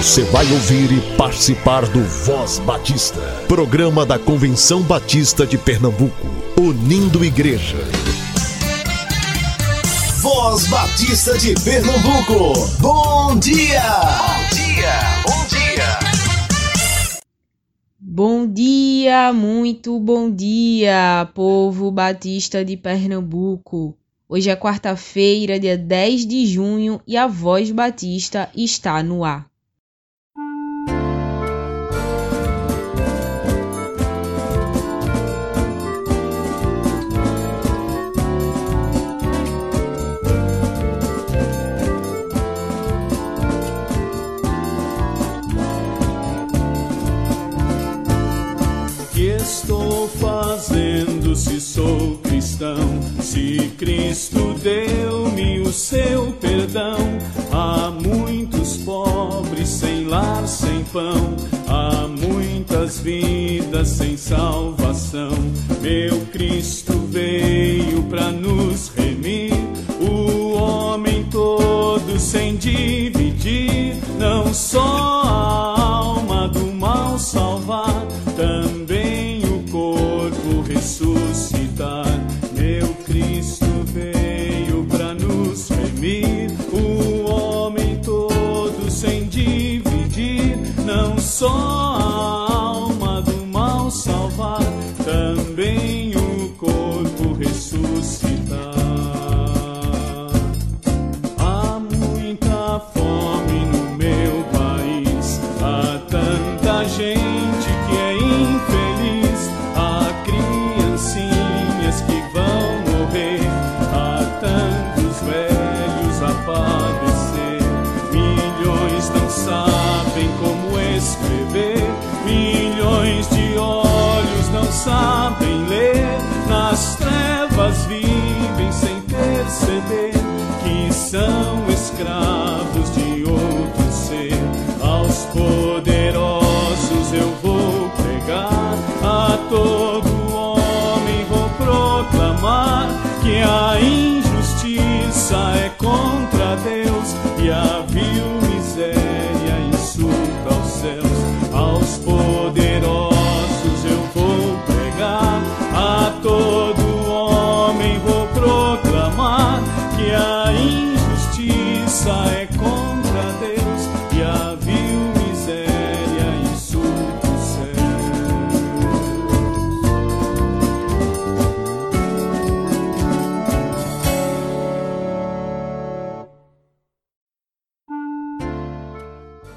Você vai ouvir e participar do Voz Batista, programa da Convenção Batista de Pernambuco, unindo igreja. Voz Batista de Pernambuco, bom dia! Bom dia, bom dia! Bom dia, muito bom dia, povo batista de Pernambuco. Hoje é quarta-feira, dia 10 de junho, e a Voz Batista está no ar. Fazendo se sou cristão? Se Cristo deu-me o seu perdão, há muitos pobres sem lar, sem pão, há muitas vidas sem salvação. Meu Cristo veio para nos remir, o homem todo sem dividir, não só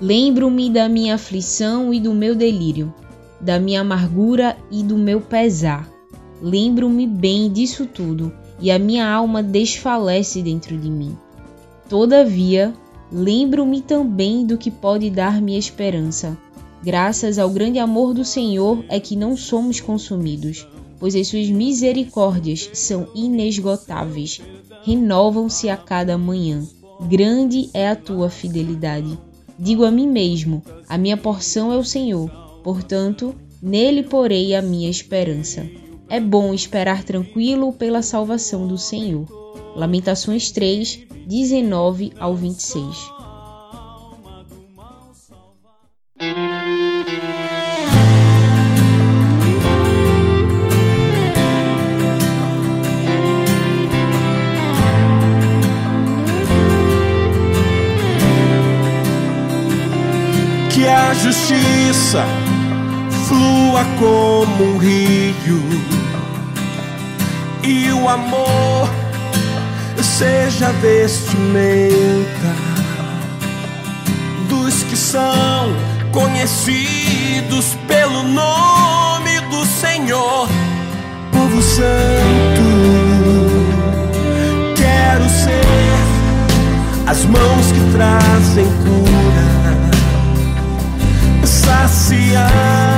Lembro-me da minha aflição e do meu delírio, da minha amargura e do meu pesar. Lembro-me bem disso tudo, e a minha alma desfalece dentro de mim. Todavia, lembro-me também do que pode dar-me esperança. Graças ao grande amor do Senhor é que não somos consumidos, pois as suas misericórdias são inesgotáveis, renovam-se a cada manhã. Grande é a tua fidelidade. Digo a mim mesmo: a minha porção é o Senhor, portanto, nele porei a minha esperança. É bom esperar tranquilo pela salvação do Senhor. Lamentações 3, 19 ao 26. Justiça flua como um rio e o amor seja vestimenta dos que são conhecidos pelo nome do Senhor, povo santo. Quero ser as mãos que trazem cura saciar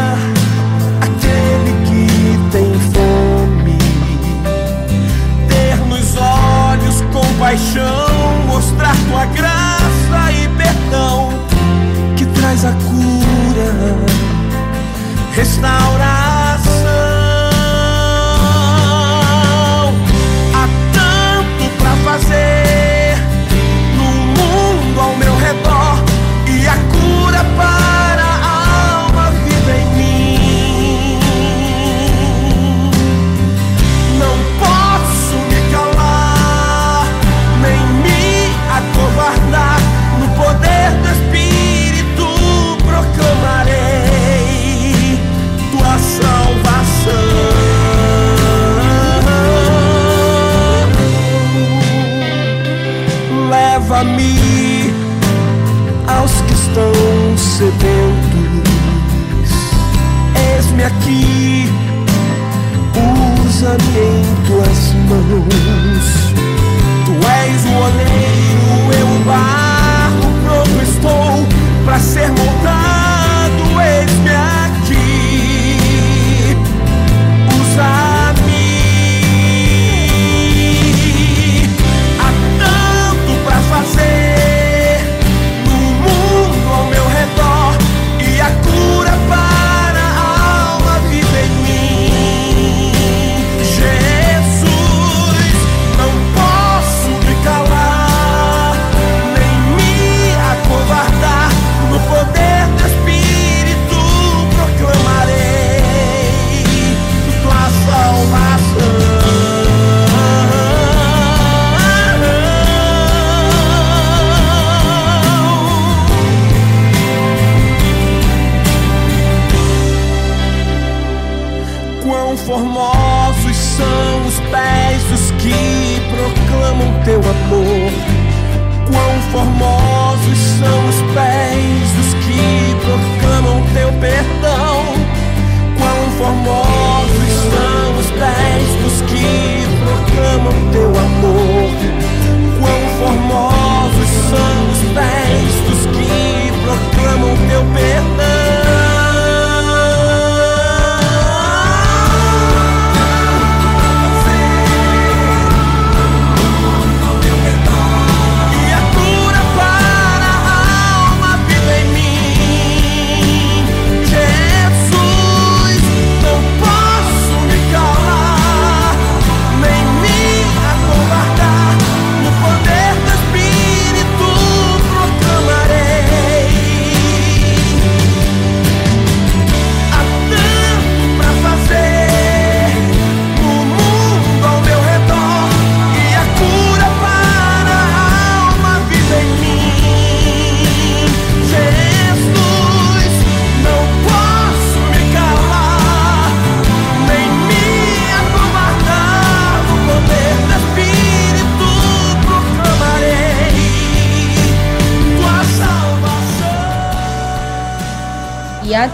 lança-me em tuas mãos. Tu és o oleiro, eu o barco, pronto estou para ser morto. Quão formosos são os pés dos que proclamam teu amor. Quão formosos são os pés dos que proclamam teu perdão. Quão formosos são os pés dos que proclamam teu amor. Quão formosos são os pés dos que proclamam teu perdão.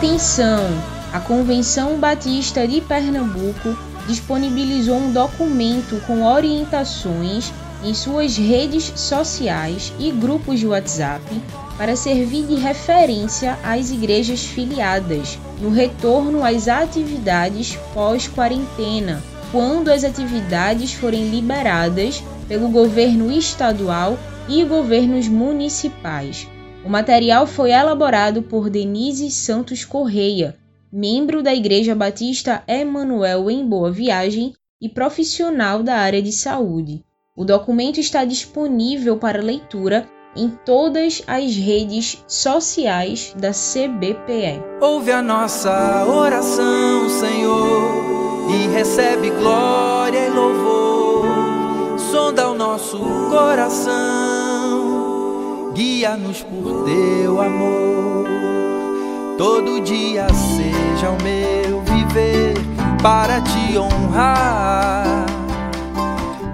Atenção! A Convenção Batista de Pernambuco disponibilizou um documento com orientações em suas redes sociais e grupos de WhatsApp para servir de referência às igrejas filiadas no retorno às atividades pós-quarentena, quando as atividades forem liberadas pelo governo estadual e governos municipais. O material foi elaborado por Denise Santos Correia, membro da Igreja Batista Emanuel em Boa Viagem e profissional da área de saúde. O documento está disponível para leitura em todas as redes sociais da CBPE. Ouve a nossa oração, Senhor, e recebe glória e louvor. Sonda o nosso coração guia-nos por teu amor. Todo dia seja o meu viver para te honrar.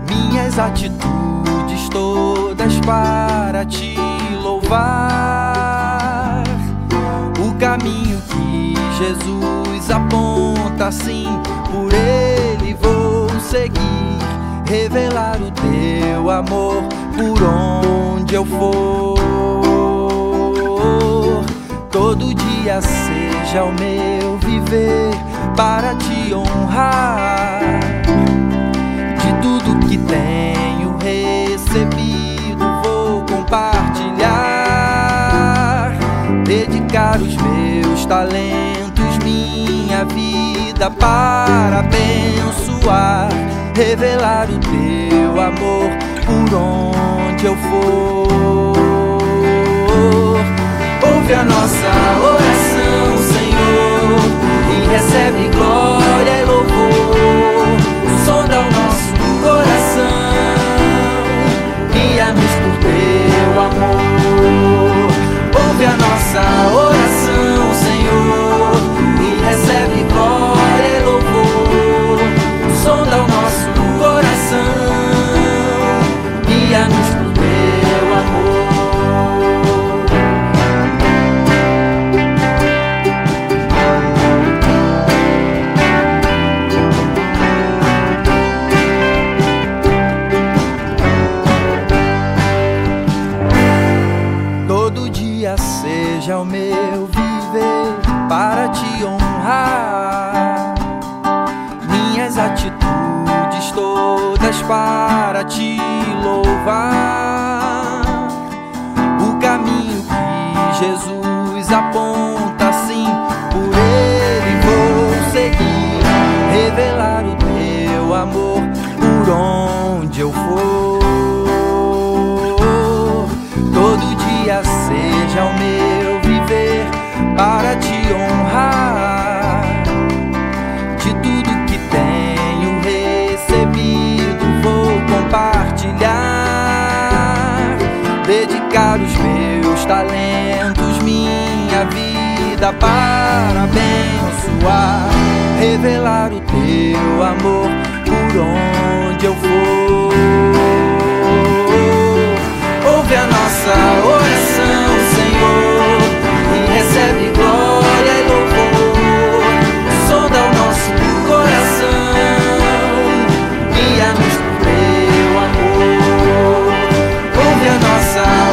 Minhas atitudes todas para te louvar. O caminho que Jesus aponta, sim, por ele vou seguir. Revelar o teu amor por onde eu for. Todo dia seja o meu viver para te honrar. De tudo que tenho recebido, vou compartilhar. Dedicar os meus talentos, minha vida para abençoar. Revelar o teu amor por onde eu for. Ouve a nossa oração, Senhor, e recebe glória e louvor. Sonda o nosso coração, guia-nos por teu amor. Ouve a nossa oração, os meus talentos, minha vida para abençoar. Revelar o teu amor por onde eu for. ouve a nossa oração, Senhor, e recebe glória e louvor. Sonda o nosso coração, guia-nos por teu amor. Ouve a nossa oração,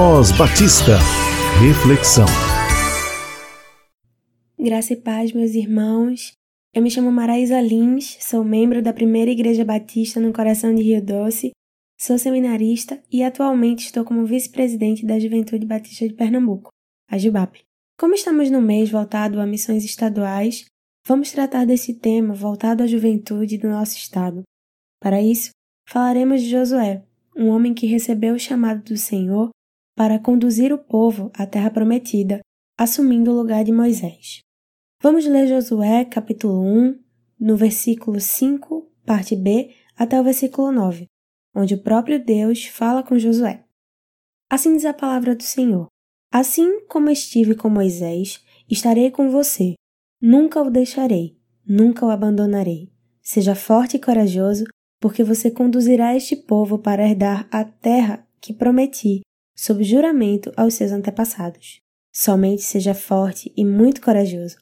Voz Batista. Reflexão. Graça e paz, meus irmãos. Eu me chamo Maraísa Lins, sou membro da Primeira Igreja Batista no coração de Rio Doce, sou seminarista e atualmente estou como vice-presidente da Juventude Batista de Pernambuco, a JUBAP. Como estamos no mês voltado a missões estaduais, vamos tratar desse tema voltado à juventude do nosso estado. Para isso, falaremos de Josué, um homem que recebeu o chamado do Senhor para conduzir o povo à terra prometida, assumindo o lugar de Moisés. Vamos ler Josué, capítulo 1, no versículo 5, parte B, até o versículo 9, onde o próprio Deus fala com Josué. Assim diz a palavra do Senhor: Assim como estive com Moisés, estarei com você. Nunca o deixarei, nunca o abandonarei. Seja forte e corajoso, porque você conduzirá este povo para herdar a terra que prometi, sob juramento aos seus antepassados. Somente seja forte e muito corajoso.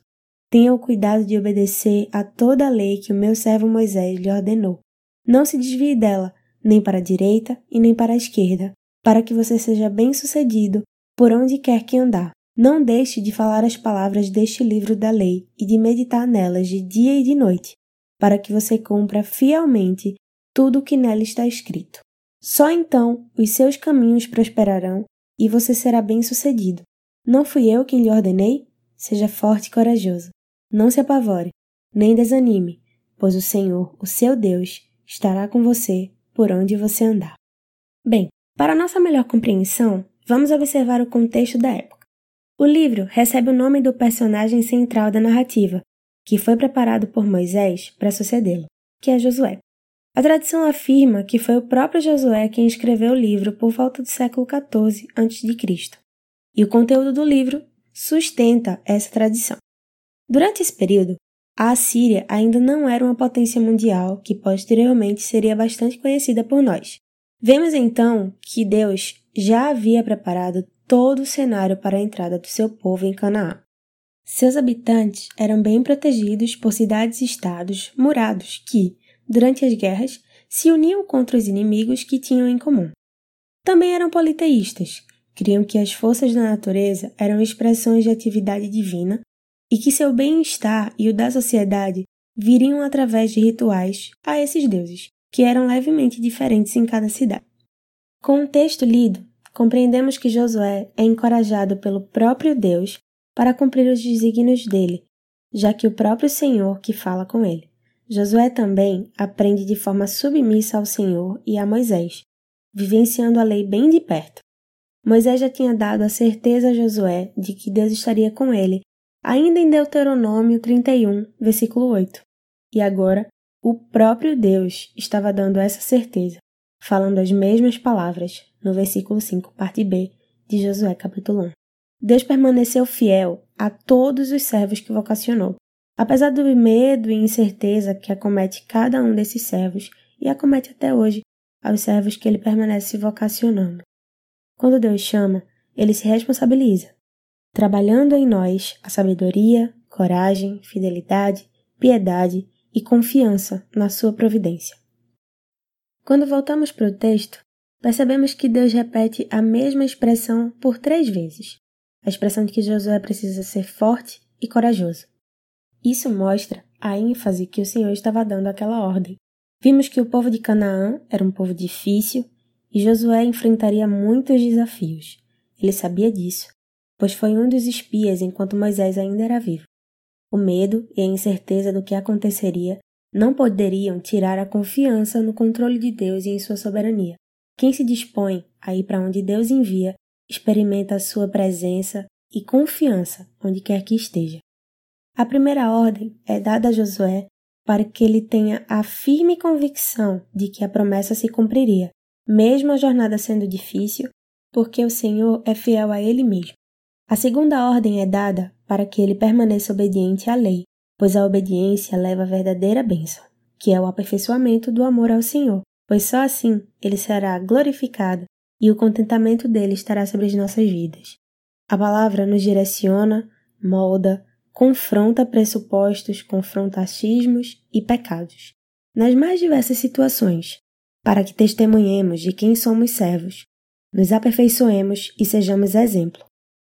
Tenha o cuidado de obedecer a toda a lei que o meu servo Moisés lhe ordenou. Não se desvie dela, nem para a direita e nem para a esquerda, para que você seja bem-sucedido por onde quer que andar. Não deixe de falar as palavras deste livro da lei e de meditar nelas de dia e de noite, para que você cumpra fielmente tudo o que nela está escrito. Só então os seus caminhos prosperarão e você será bem-sucedido. Não fui eu quem lhe ordenei? Seja forte e corajoso. Não se apavore, nem desanime, pois o Senhor, o seu Deus, estará com você por onde você andar. Bem, para nossa melhor compreensão, vamos observar o contexto da época. O livro recebe o nome do personagem central da narrativa, que foi preparado por Moisés para sucedê-lo, que é Josué. A tradição afirma que foi o próprio Josué quem escreveu o livro por volta do século XIV a.C. E o conteúdo do livro sustenta essa tradição. Durante esse período, a Assíria ainda não era uma potência mundial que posteriormente seria bastante conhecida por nós. Vemos então que Deus já havia preparado todo o cenário para a entrada do seu povo em Canaã. Seus habitantes eram bem protegidos por cidades-estados murados que, durante as guerras, se uniam contra os inimigos que tinham em comum. Também eram politeístas, criam que as forças da natureza eram expressões de atividade divina e que seu bem-estar e o da sociedade viriam através de rituais a esses deuses, que eram levemente diferentes em cada cidade. Com o texto lido, compreendemos que Josué é encorajado pelo próprio Deus para cumprir os desígnios dele, já que o próprio Senhor que fala com ele. Josué também aprende de forma submissa ao Senhor e a Moisés, vivenciando a lei bem de perto. Moisés já tinha dado a certeza a Josué de que Deus estaria com ele, ainda em Deuteronômio 31, versículo 8. E agora, o próprio Deus estava dando essa certeza, falando as mesmas palavras no versículo 5, parte B de Josué capítulo 1. Deus permaneceu fiel a todos os servos que vocacionou, Apesar do medo e incerteza que acomete cada um desses servos e acomete até hoje aos servos que ele permanece vocacionando. Quando Deus chama, ele se responsabiliza, trabalhando em nós a sabedoria, coragem, fidelidade, piedade e confiança na sua providência. Quando voltamos para o texto, percebemos que Deus repete a mesma expressão por três vezes. A expressão de que Josué precisa ser forte e corajoso. Isso mostra a ênfase que o Senhor estava dando àquela ordem. Vimos que o povo de Canaã era um povo difícil e Josué enfrentaria muitos desafios. Ele sabia disso, pois foi um dos espias enquanto Moisés ainda era vivo. O medo e a incerteza do que aconteceria não poderiam tirar a confiança no controle de Deus e em sua soberania. Quem se dispõe a ir para onde Deus envia, experimenta a sua presença e confiança onde quer que esteja. A primeira ordem é dada a Josué para que ele tenha a firme convicção de que a promessa se cumpriria, mesmo a jornada sendo difícil, porque o Senhor é fiel a ele mesmo. A segunda ordem é dada para que ele permaneça obediente à lei, pois a obediência leva à verdadeira bênção, que é o aperfeiçoamento do amor ao Senhor, pois só assim ele será glorificado e o contentamento dele estará sobre as nossas vidas. A palavra nos direciona, molda, confronta pressupostos, confronta achismos e pecados, nas mais diversas situações, para que testemunhemos de quem somos servos, nos aperfeiçoemos e sejamos exemplo.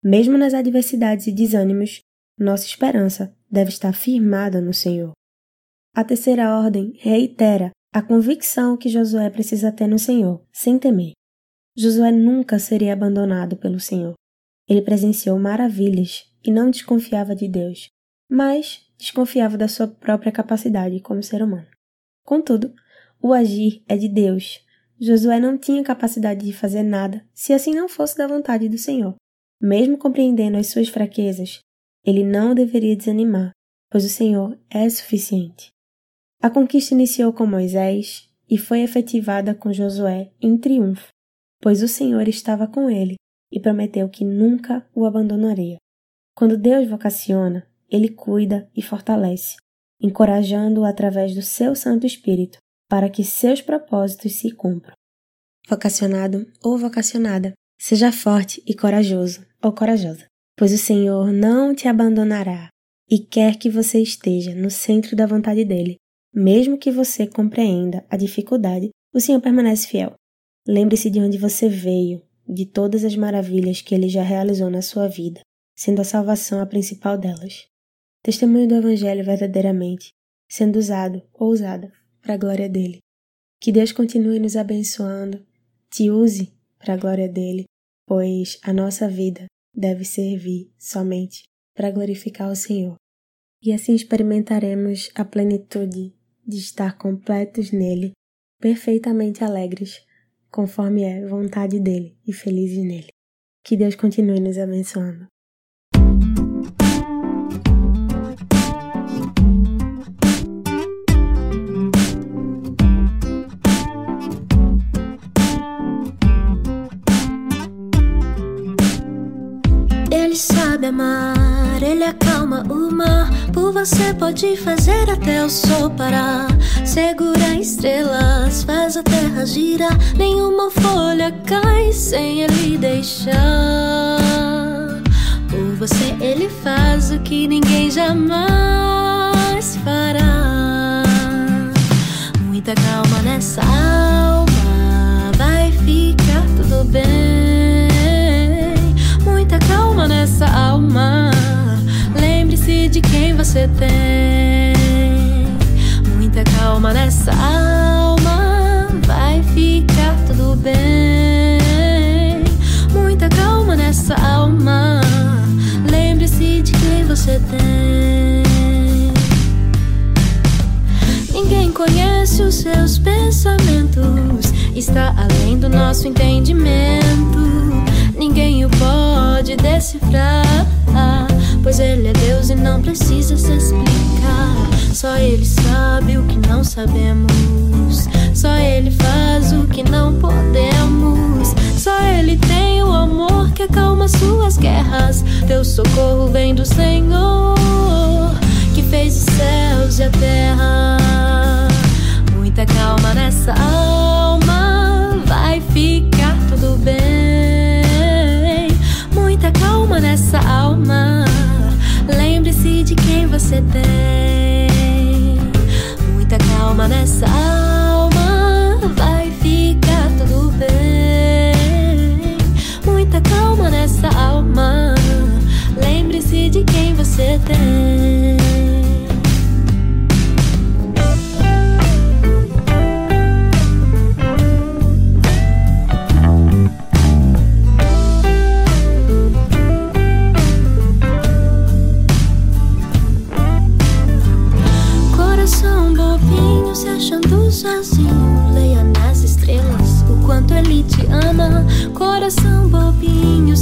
Mesmo nas adversidades e desânimos, nossa esperança deve estar firmada no Senhor. A terceira ordem reitera a convicção que Josué precisa ter no Senhor, sem temer. Josué nunca seria abandonado pelo Senhor. Ele presenciou maravilhas e não desconfiava de Deus, mas desconfiava da sua própria capacidade como ser humano. Contudo, o agir é de Deus. Josué não tinha capacidade de fazer nada se assim não fosse da vontade do Senhor. Mesmo compreendendo as suas fraquezas, ele não deveria desanimar, pois o Senhor é suficiente. A conquista iniciou com Moisés e foi efetivada com Josué em triunfo, pois o Senhor estava com ele e prometeu que nunca o abandonaria. Quando Deus vocaciona, ele cuida e fortalece, encorajando-o através do seu Santo Espírito para que seus propósitos se cumpram. Vocacionado ou vocacionada, seja forte e corajoso ou corajosa pois o Senhor não te abandonará e quer que você esteja no centro da vontade dele. Mesmo que você compreenda a dificuldade, o Senhor permanece fiel. Lembre-se de onde você veio, de todas as maravilhas que ele já realizou na sua vida, sendo a salvação a principal delas. Testemunho do Evangelho verdadeiramente, sendo usado ou usada para a glória dele. Que Deus continue nos abençoando, te use para a glória dele, pois a nossa vida deve servir somente para glorificar o Senhor. E assim experimentaremos a plenitude de estar completos nele, perfeitamente alegres, conforme é vontade dele e felizes nele. Que Deus continue nos abençoando. sabe amar, ele acalma o mar. Por você pode fazer até o sol parar. Segura faz a terra girar. Nenhuma folha cai sem ele deixar. Por você ele faz o que ninguém jamais fará. Muita calma nessa alma, vai ficar tudo bem muita calma nessa alma. Lembre-se de quem você tem. Muita calma nessa alma. Ficar tudo bem. Muita calma nessa alma. Lembre-se de quem você tem. Ninguém conhece os seus pensamentos. Está além do nosso entendimento ninguém o pode decifrar. Pois ele é Deus e não precisa se explicar. Só ele sabe o que não sabemos. Só ele faz que não podemos. Só ele tem o amor que acalma suas guerras. Teu socorro vem do Senhor, que fez os céus e a terra. Muita calma nessa alma, vai ficar tudo bem muita calma nessa alma. Lembre-se de quem você tem. Muita calma nessa alma. Quem você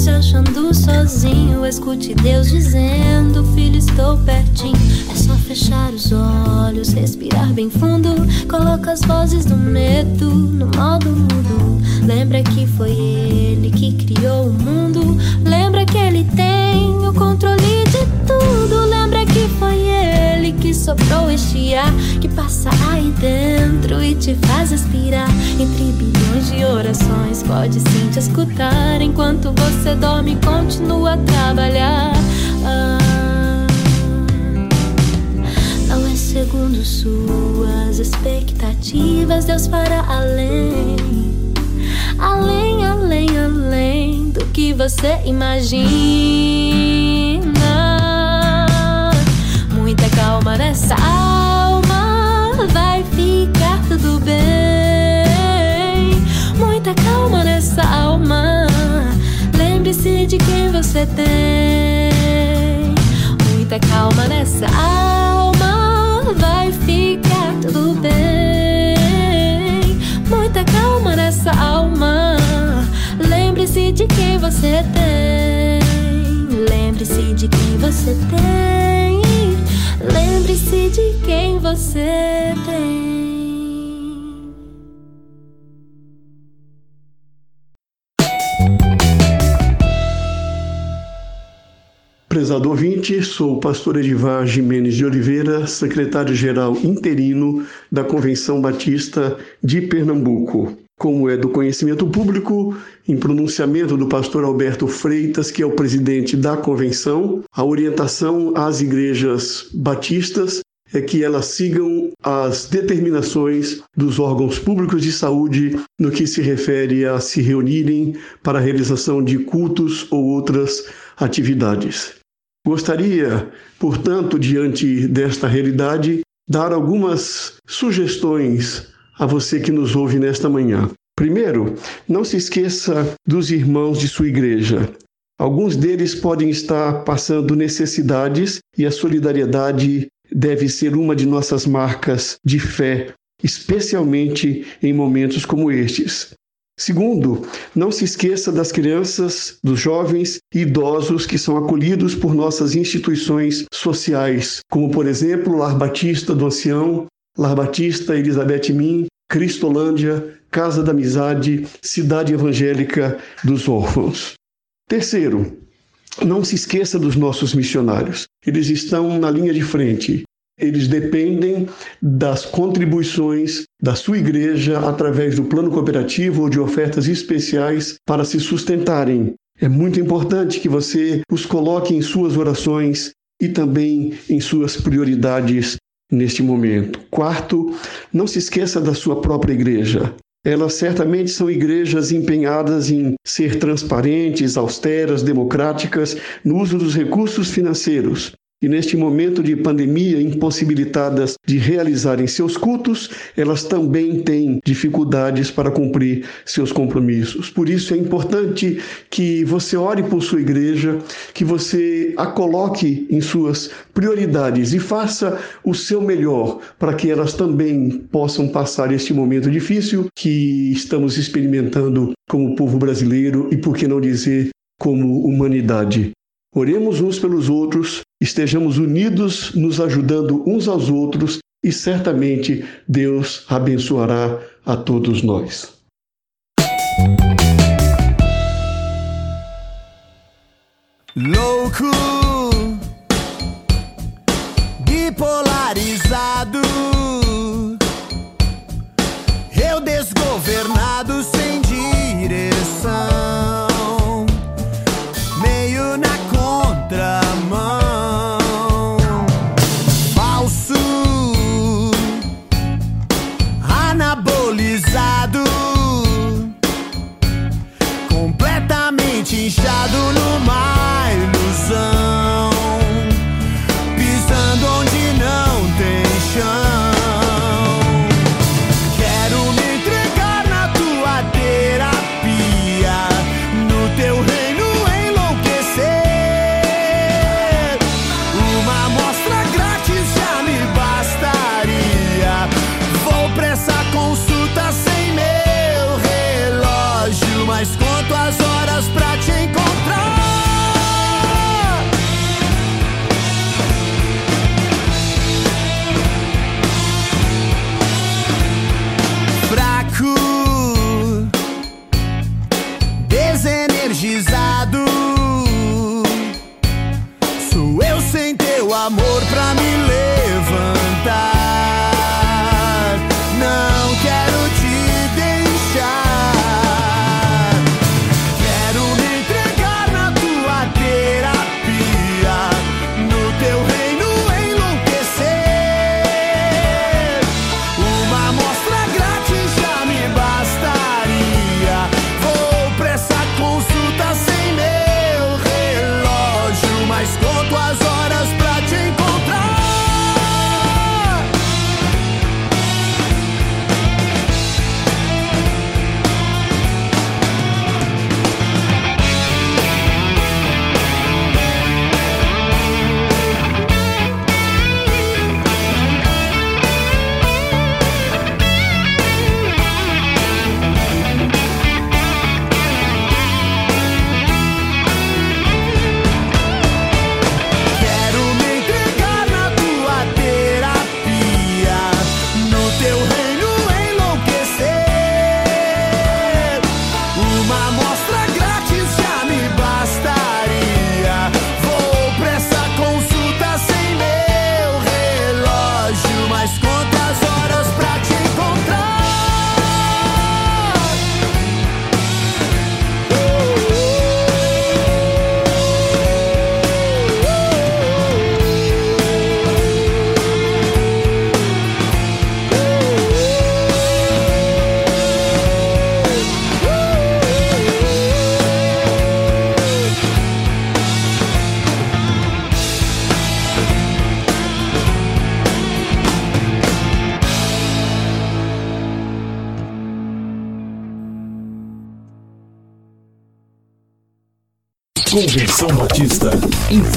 se achando sozinho. Escute Deus dizendo: Filho, estou pertinho. É só fechar os olhos, respirar bem fundo. Coloca as vozes do medo no modo mudo. Lembra que foi ele que criou o mundo. Lembra que ele tem o controle de tudo. Lembra que foi ele que soprou este ar que passa aí dentro e te faz aspirar. Entre bilhões de orações, pode sim te escutar enquanto você dorme continua a trabalhar. Ah, não é segundo suas expectativas, Deus fará além. Além, além, além do que você imagina. Calma nessa alma, vai ficar tudo bem. Muita calma nessa alma, lembre-se de quem você tem. Muita calma nessa alma, vai ficar tudo bem. Muita calma nessa alma, lembre-se de quem você tem. Lembre-se de quem você tem. Lembre-se de quem você tem. Prezado ouvinte, sou o pastor Edivar Jimenez de Oliveira, secretário-geral interino da Convenção Batista de Pernambuco. Como é do conhecimento público, em pronunciamento do pastor Alberto Freitas, que é o presidente da convenção, a orientação às igrejas batistas é que elas sigam as determinações dos órgãos públicos de saúde no que se refere a se reunirem para a realização de cultos ou outras atividades. Gostaria, portanto, diante desta realidade, dar algumas sugestões a você que nos ouve nesta manhã. Primeiro, não se esqueça dos irmãos de sua igreja. Alguns deles podem estar passando necessidades e a solidariedade deve ser uma de nossas marcas de fé, especialmente em momentos como estes. Segundo, não se esqueça das crianças, dos jovens e idosos que são acolhidos por nossas instituições sociais, como, por exemplo, Lar Batista do Ancião, Lar Batista Elizabeth Min, Cristolândia, Casa da Amizade, Cidade Evangélica dos Órfãos. Terceiro, não se esqueça dos nossos missionários. Eles estão na linha de frente. Eles dependem das contribuições da sua igreja através do plano cooperativo ou de ofertas especiais para se sustentarem. É muito importante que você os coloque em suas orações e também em suas prioridades neste momento. Quarto, não se esqueça da sua própria igreja. Elas certamente são igrejas empenhadas em ser transparentes, austeras, democráticas no uso dos recursos financeiros. E neste momento de pandemia, impossibilitadas de realizarem seus cultos, elas também têm dificuldades para cumprir seus compromissos. Por isso é importante que você ore por sua igreja, que você a coloque em suas prioridades e faça o seu melhor para que elas também possam passar este momento difícil que estamos experimentando como povo brasileiro e, por que não dizer, como humanidade. Oremos uns pelos outros, estejamos unidos, nos ajudando uns aos outros e certamente Deus abençoará a todos nós. Louco, bipolarizado, eu desgovernado sem direção, inchado